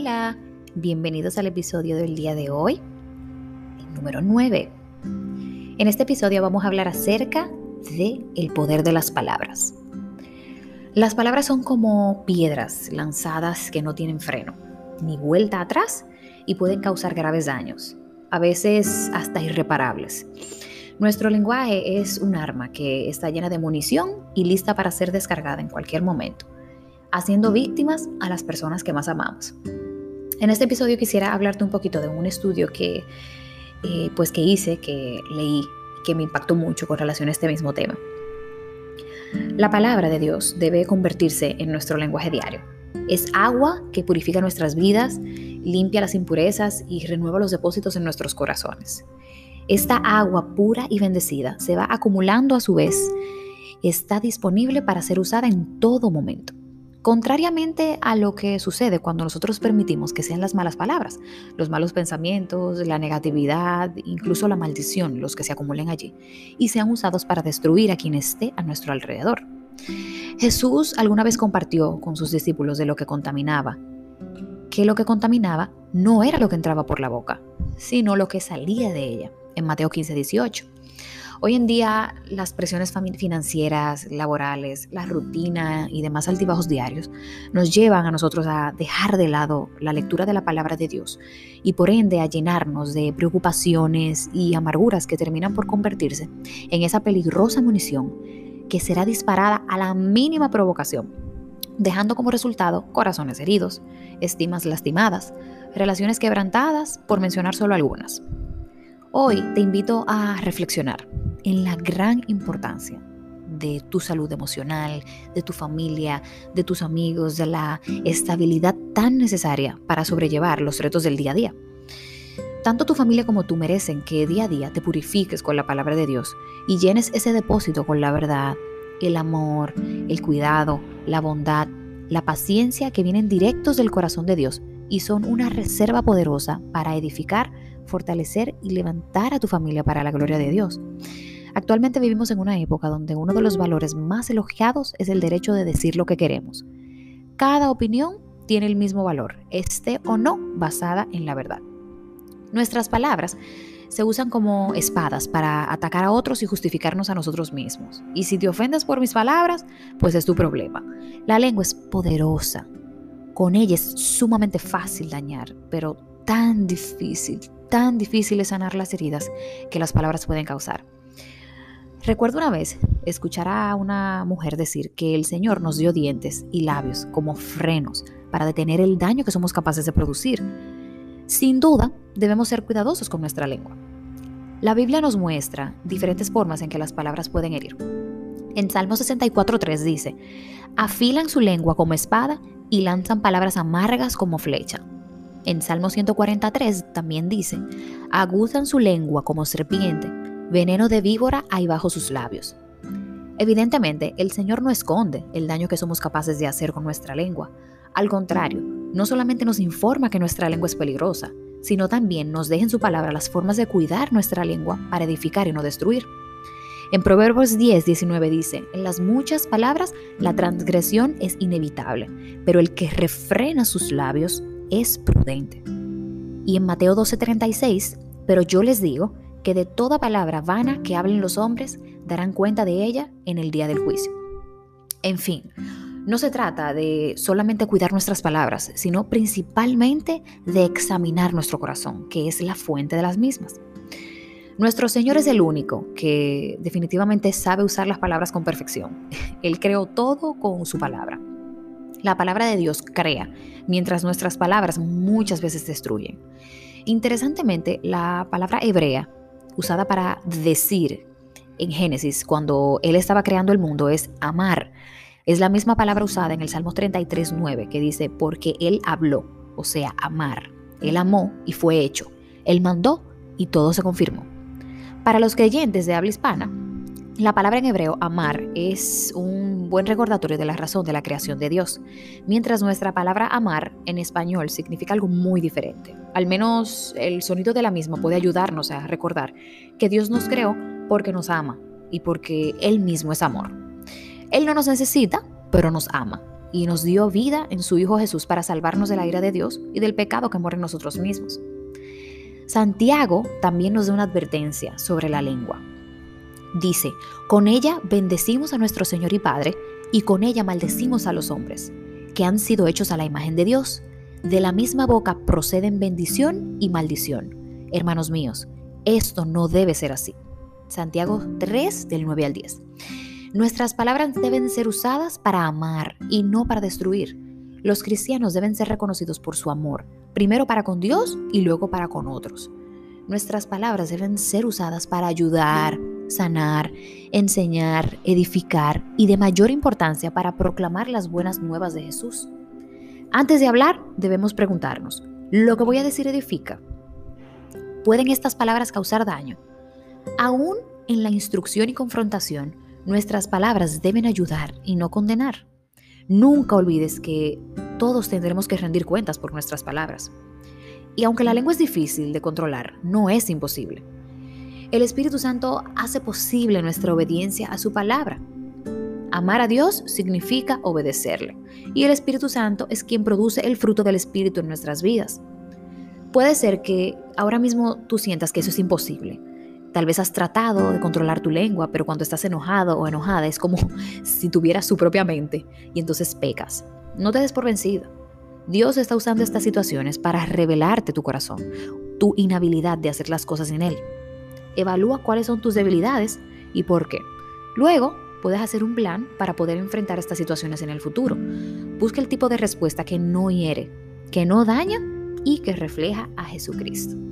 Hola, bienvenidos al episodio del día de hoy, número 9. En este episodio vamos a hablar acerca de el poder de las palabras. Las palabras son como piedras lanzadas que no tienen freno, ni vuelta atrás y pueden causar graves daños, a veces hasta irreparables. Nuestro lenguaje es un arma que está llena de munición y lista para ser descargada en cualquier momento, haciendo víctimas a las personas que más amamos. En este episodio quisiera hablarte un poquito de un estudio que, eh, pues que hice, que leí, que me impactó mucho con relación a este mismo tema. La palabra de Dios debe convertirse en nuestro lenguaje diario. Es agua que purifica nuestras vidas, limpia las impurezas y renueva los depósitos en nuestros corazones. Esta agua pura y bendecida se va acumulando a su vez. Está disponible para ser usada en todo momento. Contrariamente a lo que sucede cuando nosotros permitimos que sean las malas palabras, los malos pensamientos, la negatividad, incluso la maldición, los que se acumulen allí, y sean usados para destruir a quien esté a nuestro alrededor. Jesús alguna vez compartió con sus discípulos de lo que contaminaba, que lo que contaminaba no era lo que entraba por la boca, sino lo que salía de ella, en Mateo 15, 18. Hoy en día las presiones financieras, laborales, la rutina y demás altibajos diarios nos llevan a nosotros a dejar de lado la lectura de la palabra de Dios y por ende a llenarnos de preocupaciones y amarguras que terminan por convertirse en esa peligrosa munición que será disparada a la mínima provocación, dejando como resultado corazones heridos, estimas lastimadas, relaciones quebrantadas, por mencionar solo algunas. Hoy te invito a reflexionar en la gran importancia de tu salud emocional, de tu familia, de tus amigos, de la estabilidad tan necesaria para sobrellevar los retos del día a día. Tanto tu familia como tú merecen que día a día te purifiques con la palabra de Dios y llenes ese depósito con la verdad, el amor, el cuidado, la bondad, la paciencia que vienen directos del corazón de Dios y son una reserva poderosa para edificar, fortalecer y levantar a tu familia para la gloria de Dios. Actualmente vivimos en una época donde uno de los valores más elogiados es el derecho de decir lo que queremos. Cada opinión tiene el mismo valor, esté o no basada en la verdad. Nuestras palabras se usan como espadas para atacar a otros y justificarnos a nosotros mismos. Y si te ofendes por mis palabras, pues es tu problema. La lengua es poderosa. Con ella es sumamente fácil dañar, pero tan difícil, tan difícil es sanar las heridas que las palabras pueden causar. Recuerdo una vez escuchar a una mujer decir que el Señor nos dio dientes y labios como frenos para detener el daño que somos capaces de producir. Sin duda, debemos ser cuidadosos con nuestra lengua. La Biblia nos muestra diferentes formas en que las palabras pueden herir. En Salmo 64.3 dice, afilan su lengua como espada y lanzan palabras amargas como flecha. En Salmo 143 también dice, aguzan su lengua como serpiente veneno de víbora hay bajo sus labios. Evidentemente, el Señor no esconde el daño que somos capaces de hacer con nuestra lengua. Al contrario, no solamente nos informa que nuestra lengua es peligrosa, sino también nos deja en su palabra las formas de cuidar nuestra lengua para edificar y no destruir. En Proverbios 10, 19 dice, en las muchas palabras la transgresión es inevitable, pero el que refrena sus labios es prudente. Y en Mateo 12:36, pero yo les digo que de toda palabra vana que hablen los hombres darán cuenta de ella en el día del juicio. En fin, no se trata de solamente cuidar nuestras palabras, sino principalmente de examinar nuestro corazón, que es la fuente de las mismas. Nuestro Señor es el único que definitivamente sabe usar las palabras con perfección. Él creó todo con su palabra. La palabra de Dios crea, mientras nuestras palabras muchas veces destruyen. Interesantemente, la palabra hebrea usada para decir en Génesis, cuando Él estaba creando el mundo, es amar. Es la misma palabra usada en el Salmo 33, 9, que dice, porque Él habló, o sea, amar. Él amó y fue hecho. Él mandó y todo se confirmó. Para los creyentes de habla hispana, la palabra en hebreo amar es un buen recordatorio de la razón de la creación de Dios, mientras nuestra palabra amar en español significa algo muy diferente. Al menos el sonido de la misma puede ayudarnos a recordar que Dios nos creó porque nos ama y porque Él mismo es amor. Él no nos necesita, pero nos ama. y nos dio vida en su Hijo Jesús para salvarnos de la ira de Dios y del pecado que muere en nosotros mismos. Santiago también nos da una advertencia sobre la lengua. Dice, con ella bendecimos a nuestro Señor y Padre, y con ella maldecimos a los hombres, que han sido hechos a la imagen de Dios. De la misma boca proceden bendición y maldición. Hermanos míos, esto no debe ser así. Santiago 3 del 9 al 10. Nuestras palabras deben ser usadas para amar y no para destruir. Los cristianos deben ser reconocidos por su amor, primero para con Dios y luego para con otros. Nuestras palabras deben ser usadas para ayudar, sanar, enseñar, edificar y de mayor importancia para proclamar las buenas nuevas de Jesús. Antes de hablar, debemos preguntarnos, ¿lo que voy a decir edifica? ¿Pueden estas palabras causar daño? Aún en la instrucción y confrontación, Nuestras palabras deben ayudar y no condenar. Nunca olvides que todos tendremos que rendir cuentas por nuestras palabras. Y aunque la lengua es difícil de controlar, no es imposible. El Espíritu Santo hace posible nuestra obediencia a su palabra. Amar a Dios significa obedecerle. Y el Espíritu Santo es quien produce el fruto del Espíritu en nuestras vidas. Puede ser que ahora mismo tú sientas que eso es imposible, Tal vez has tratado de controlar tu lengua, pero cuando estás enojado o enojada es como si tuvieras su propia mente y entonces pecas. No te des por vencido. Dios está usando estas situaciones para revelarte tu corazón, tu inhabilidad de hacer las cosas en Él. Evalúa cuáles son tus debilidades y por qué. Luego, puedes hacer un plan para poder enfrentar estas situaciones en el futuro. Busca el tipo de respuesta que no hiere, que no daña y que refleja a Jesucristo.